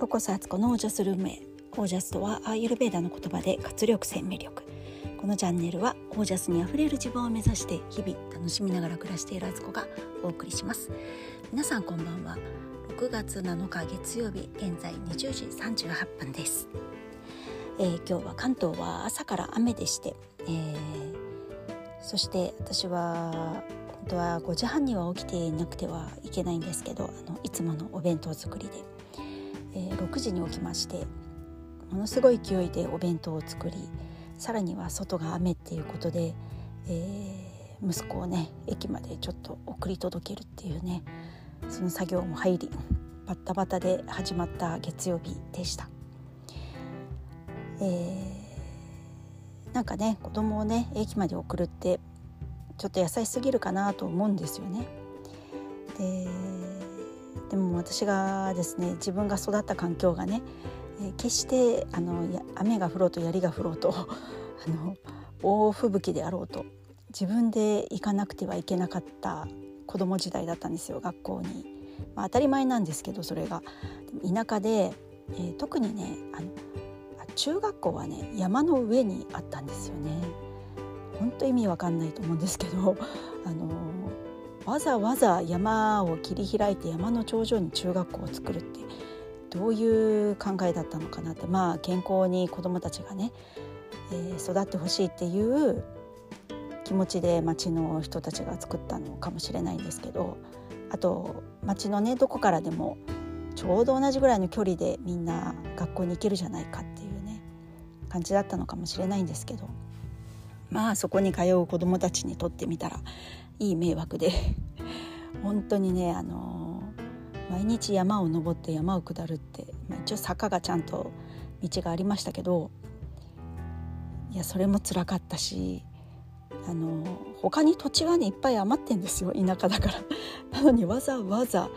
ロコスアツコのオージャスルームへオージャスとはアーユルベーダの言葉で活力生命力このチャンネルはオージャスにあふれる自分を目指して日々楽しみながら暮らしているアツコがお送りします。皆さんこんばんは。6月7日月曜日現在20時38分です、えー、今日は関東は朝から雨でして、えー、そして私は本当は5時半には起きていなくてはいけないんですけどあのいつものお弁当作りで、えー、6時に起きましてものすごい勢いでお弁当を作りさらには外が雨っていうことで、えー、息子をね駅までちょっと送り届けるっていうねその作業も入りバッタバタで始まった月曜日でした。えー、なんかね子供をね駅まで送るってちょっと優しすぎるかなと思うんですよね。ででも私がですね自分が育った環境がね、え、決してあの雨が降ろうと槍が降ろうと あの大吹雪であろうと自分で行かなくてはいけなかった子供時代だったんですよ学校に。まあ、当たり前なんですけどそれが田舎で、えー、特にねあの中学校はね山の上にあったんですよね。本当意味わかんないと思うんですけどあのわざわざ山を切り開いて山の頂上に中学校を作るってどういう考えだったのかなってまあ健康に子どもたちがね、えー、育ってほしいっていう気持ちで町の人たちが作ったのかもしれないんですけどあと町のねどこからでもちょうど同じぐらいの距離でみんな学校に行けるじゃないかっていうね感じだったのかもしれないんですけどまあそこに通う子どもたちにとってみたらいい迷惑で。本当にねあの毎日山を登って山を下るって、まあ、一応坂がちゃんと道がありましたけどいやそれも辛かったしあの他に土地はねいっぱい余ってんですよ田舎だから。なのにわざわざ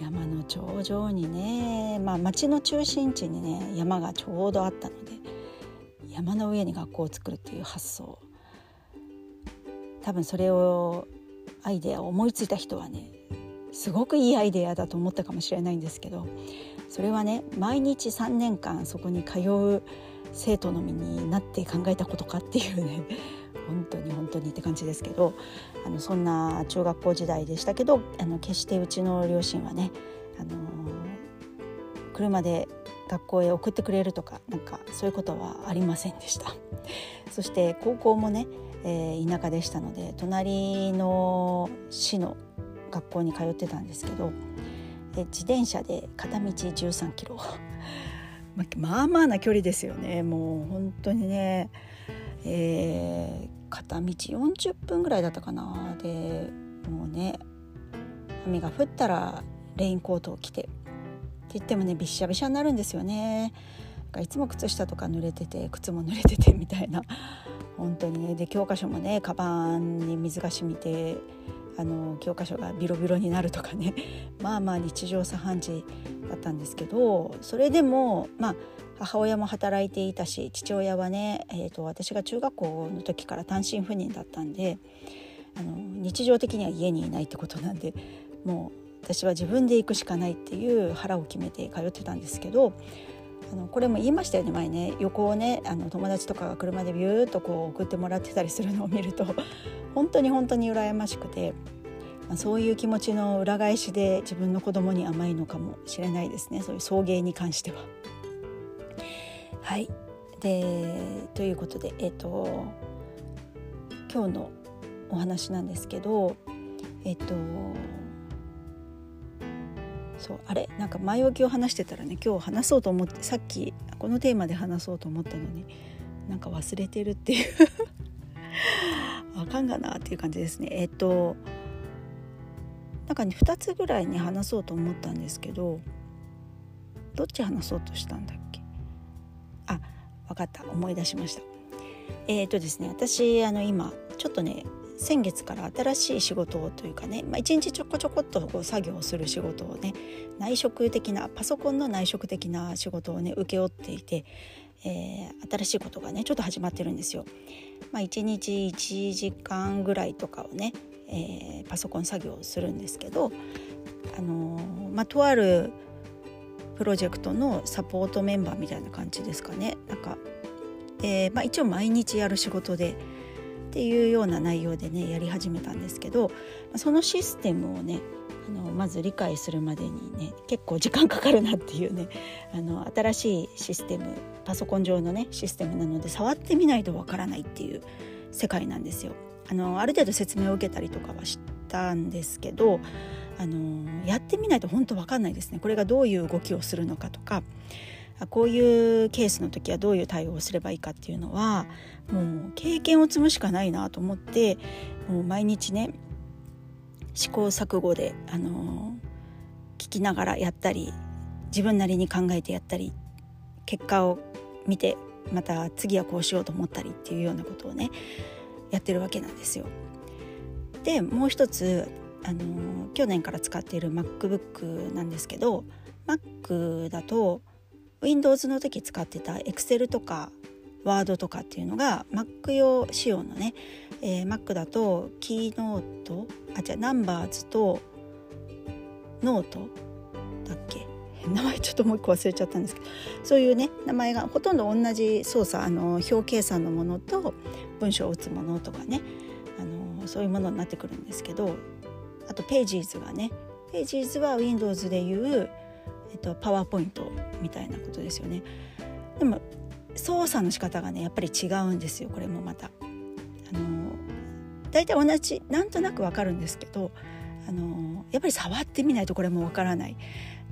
山の頂上にねまあ町の中心地にね山がちょうどあったので山の上に学校を作るっていう発想。多分それをアイデアを思いついた人はねすごくいいアイデアだと思ったかもしれないんですけどそれはね毎日3年間そこに通う生徒の身になって考えたことかっていうね本当に本当にって感じですけどあのそんな中学校時代でしたけどあの決してうちの両親はね、あの車で学校へ送ってくれるとかなんかそういうことはありませんでした。そして高校もねえ、田舎でしたので隣の市の学校に通ってたんですけど、自転車で片道13キロ。まあまあな距離ですよね。もう本当にね、えー、片道40分ぐらいだったかな。でもうね雨が降ったらレインコートを着てって言ってもねびしゃびしゃになるんですよね。いつも靴下とか濡れてて靴も濡れててみたいな。本当に。ねで教科書もねカバンに水が染みてあの教科書がビロビロになるとかね。まあまあ日常茶飯事だったんですけどそれでもまあ母親も働いていたし父親はね、えーと、私が中学校の時から単身赴任だったんであの日常的には家にいないってことなんでもう私は自分で行くしかないっていう腹を決めて通ってたんですけどあのこれも言いましたよね前ね。横をねあの友達とかが車でビューッとこう送ってもらってたりするのを見ると 本当に本当に羨ましくて、ま、そういう気持ちの裏返しで自分の子供に甘いのかもしれないですね。そういう送迎に関しては。はい。でということでえっ、と今日のお話なんですけどえっ、とそうあれ？なんか前置きを話してたらね今日話そうと思ってさっきこのテーマで話そうと思ったのになんか忘れてるっていう。あかんがなっていう感じですね。えっとなんかね2つぐらいね話そうと思ったんですけどどっち話そうとしたんだっけ？あ分かった。思い出しました。えっ、とですね私あの今ちょっとね先月から新しい仕事をというかね、まあ、一日ちょこちょこっとこう作業をする仕事をね内職的なパソコンの内職的な仕事をね請け負っていて、えー、新しいことがねちょっと始まってるんですよ。まあ、1日1時間ぐらいとかをね、えー、パソコン作業をするんですけど、あのー、まあ、とあるプロジェクトのサポートメンバーみたいな感じですかねなんか、えーまあ、一応毎日やる仕事でっていうような内容でねやり始めたんですけどそのシステムをねあのまず理解するまでにね結構時間かかるなっていうね あの新しいシステムパソコン上のねシステムなので触ってみないとわからないっていう世界なんですよ。あのある程度説明を受けたりとかはしたんですけどあのやってみないと本当わかんないですね。これがどういう動きをするのかとかこういうケースの時はどういう対応をすればいいかっていうのはもう経験を積むしかないなと思ってもう毎日ね試行錯誤で、あの聞きながらやったり自分なりに考えてやったり結果を見てまた次はこうしようと思ったりっていうようなことをねやってるわけなんですよ。でもう一つ、あの去年から使っている MacBook なんですけど Mac だと Windows の時使ってた Excel とか Word とかっていうのが Mac 用仕様のね、えー、Mac だと Keynote あじゃあ Numbers とノートだっけ？名前ちょっともう一個忘れちゃったんですけどそういうね名前がほとんど同じ操作あの表計算のものと文章を打つものとかねあのそういうものになってくるんですけどあとページーズがねページーズは Windows でいうえっと、パワーポイントみたいなことですよね。でも操作の仕方がねやっぱり違うんですよこれもまた。あの大体同じなんとなくわかるんですけどあのやっぱり触ってみないとこれもわからない。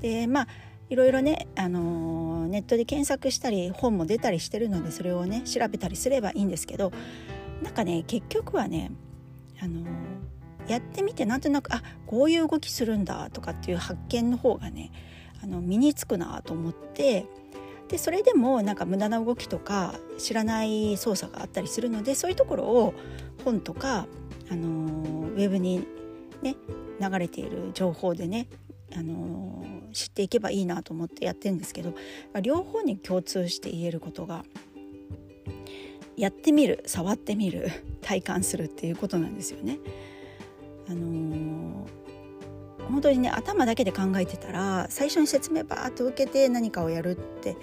でまあいろいろね、あのネットで検索したり本も出たりしてるのでそれをね調べたりすればいいんですけどなんかね結局はね、あのやってみてなんとなくあこういう動きするんだとかっていう発見の方がねの身につくなと思ってでそれでもなんか無駄な動きとか知らない操作があったりするのでそういうところを本とか、あのウェブにね流れている情報でね、あの知っていけばいいなと思ってやってるんですけど両方に共通して言えることがやってみる触ってみる体感するっていうことなんですよね。あの本当にね頭だけで考えてたら最初に説明バーッと受けて何かをやるって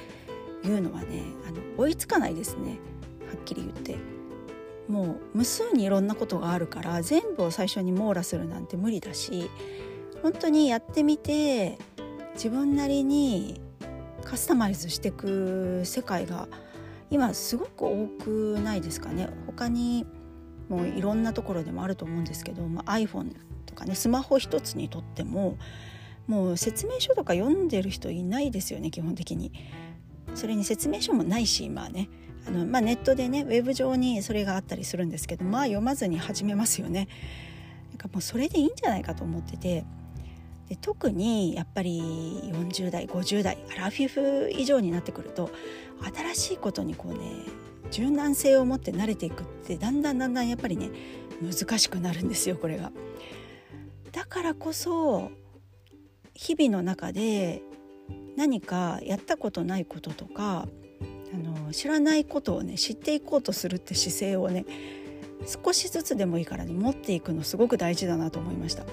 いうのはねあの追いつかないですねはっきり言って。もう無数にいろんなことがあるから全部を最初に網羅するなんて無理だし本当にやってみて自分なりにカスタマイズしていく世界が今すごく多くないですかね他にもういろんなところでもあると思うんですけど、まあ、iPhone とかねスマホ一つにとってももう説明書とか読んでる人いないですよね基本的に。それに説明書もないし今ねあの、まあ、ネットでねウェブ上にそれがあったりするんですけどまあ読まずに始めますよね。なんかもうそれでいいんじゃないかと思っててで特にやっぱり40代50代アラフィフ以上になってくると新しいことにこうね柔軟性を持って慣れていくってだんだんだんだんやっぱりね難しくなるんですよこれが。だからこそ日々の中で何かやったことないこととかあの知らないことをね知っていこうとするって姿勢をね少しずつでもいいからね持っていくのすごく大事だなと思いました。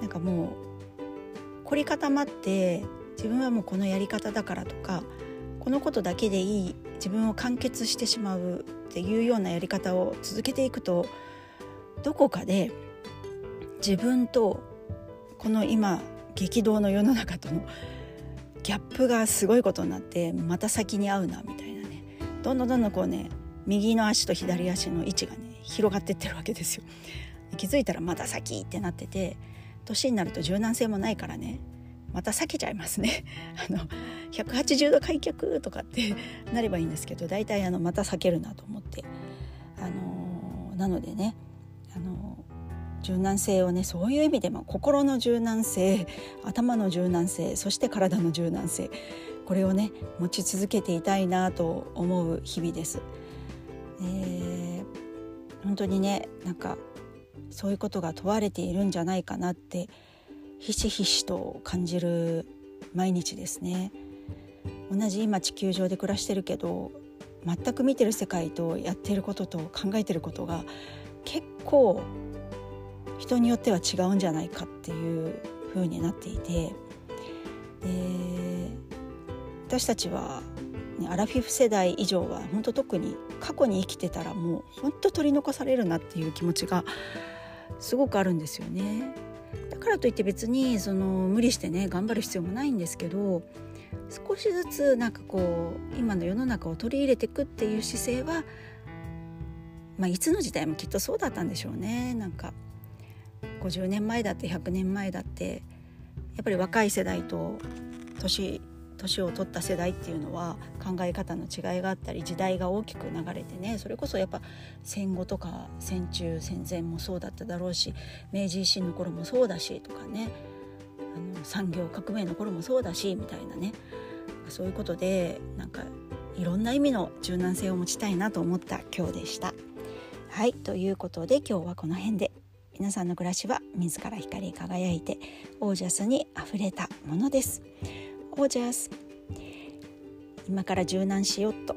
なんかもう凝り固まって自分はもうこのやり方だからとかこのことだけでいい自分を完結してしまうっていうようなやり方を続けていくとどこかで自分とこの今激動の世の中とのギャップがすごいことになってまた先に合うなみたいなね。どんどんどんどんこうね右の足と左足の位置がね広がってってるわけですよ。気づいたらまた先ってなってて年になると柔軟性もないからねまた避けちゃいますね。あの180度開脚とかって なればいいんですけど大体あのまた避けるなと思って。あのなのでねあの柔軟性をねそういう意味でも心の柔軟性頭の柔軟性そして体の柔軟性これをね持ち続けていたいなと思う日々です。えー、本当にねなんかそういうことが問われているんじゃないかなってひしひしと感じる毎日ですね。同じ今地球上で暮らしてるけど全く見てる世界とやってることと考えてることが結構人によっては違うんじゃないかっていう風になっていてで私たちは、ね、アラフィフ世代以上は本当特に過去に生きてたらもう本当取り残されるなっていう気持ちがすごくあるんですよね。だからといって別にその無理してね頑張る必要もないんですけど少しずつなんかこう今の世の中を取り入れていくっていう姿勢は、まあ、いつの時代もきっとそうだったんでしょうね。なんか50年前だって100年前だってやっぱり若い世代と年年を取った世代っていうのは考え方の違いがあったり時代が大きく流れてねそれこそやっぱ戦後とか戦中戦前もそうだっただろうし明治維新の頃もそうだしとかねあの産業革命の頃もそうだしみたいなね。そういうことでなんかいろんな意味の柔軟性を持ちたいなと思った今日でした。はいということで今日はこの辺で皆さんの暮らしは自ら光り輝いてオージャスにあふれたものです。オージャス今から柔軟しよっと